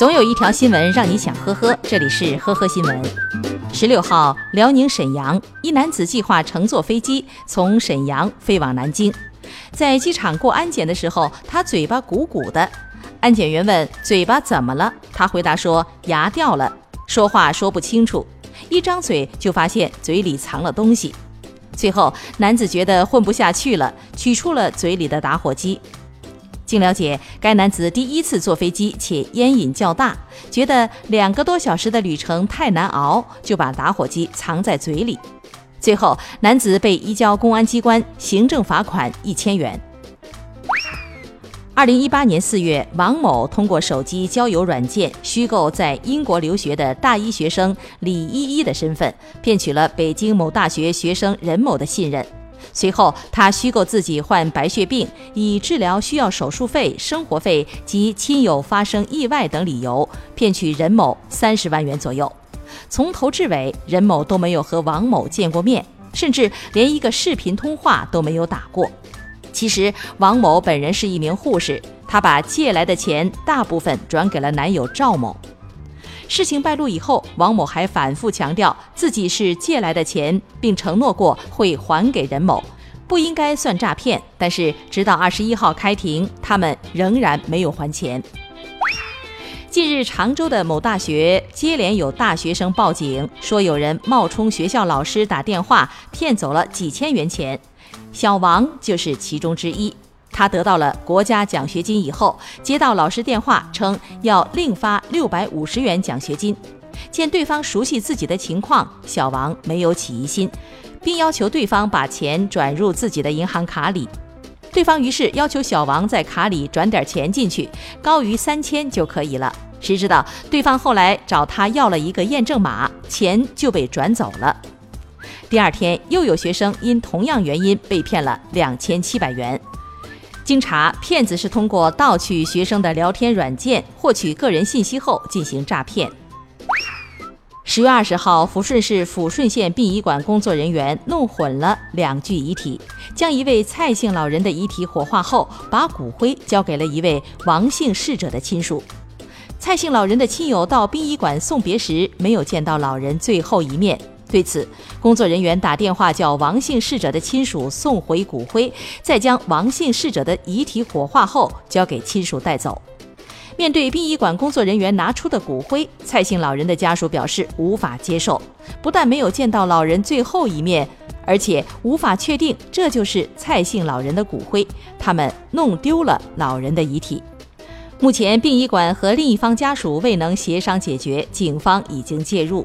总有一条新闻让你想呵呵，这里是呵呵新闻。十六号，辽宁沈阳一男子计划乘坐飞机从沈阳飞往南京，在机场过安检的时候，他嘴巴鼓鼓的。安检员问：“嘴巴怎么了？”他回答说：“牙掉了，说话说不清楚，一张嘴就发现嘴里藏了东西。”最后，男子觉得混不下去了，取出了嘴里的打火机。经了解，该男子第一次坐飞机且烟瘾较大，觉得两个多小时的旅程太难熬，就把打火机藏在嘴里。最后，男子被移交公安机关，行政罚款一千元。二零一八年四月，王某通过手机交友软件虚构在英国留学的大一学生李依依的身份，骗取了北京某大学学生任某的信任。随后，他虚构自己患白血病，以治疗需要手术费、生活费及亲友发生意外等理由，骗取任某三十万元左右。从头至尾，任某都没有和王某见过面，甚至连一个视频通话都没有打过。其实，王某本人是一名护士，她把借来的钱大部分转给了男友赵某。事情败露以后，王某还反复强调自己是借来的钱，并承诺过会还给任某，不应该算诈骗。但是直到二十一号开庭，他们仍然没有还钱。近日，常州的某大学接连有大学生报警，说有人冒充学校老师打电话骗走了几千元钱，小王就是其中之一。他得到了国家奖学金以后，接到老师电话称要另发六百五十元奖学金。见对方熟悉自己的情况，小王没有起疑心，并要求对方把钱转入自己的银行卡里。对方于是要求小王在卡里转点钱进去，高于三千就可以了。谁知道对方后来找他要了一个验证码，钱就被转走了。第二天，又有学生因同样原因被骗了两千七百元。经查，骗子是通过盗取学生的聊天软件获取个人信息后进行诈骗。十月二十号，抚顺市抚顺县殡仪馆工作人员弄混了两具遗体，将一位蔡姓老人的遗体火化后，把骨灰交给了一位王姓逝者的亲属。蔡姓老人的亲友到殡仪馆送别时，没有见到老人最后一面。对此，工作人员打电话叫王姓逝者的亲属送回骨灰，再将王姓逝者的遗体火化后交给亲属带走。面对殡仪馆工作人员拿出的骨灰，蔡姓老人的家属表示无法接受，不但没有见到老人最后一面，而且无法确定这就是蔡姓老人的骨灰，他们弄丢了老人的遗体。目前，殡仪馆和另一方家属未能协商解决，警方已经介入。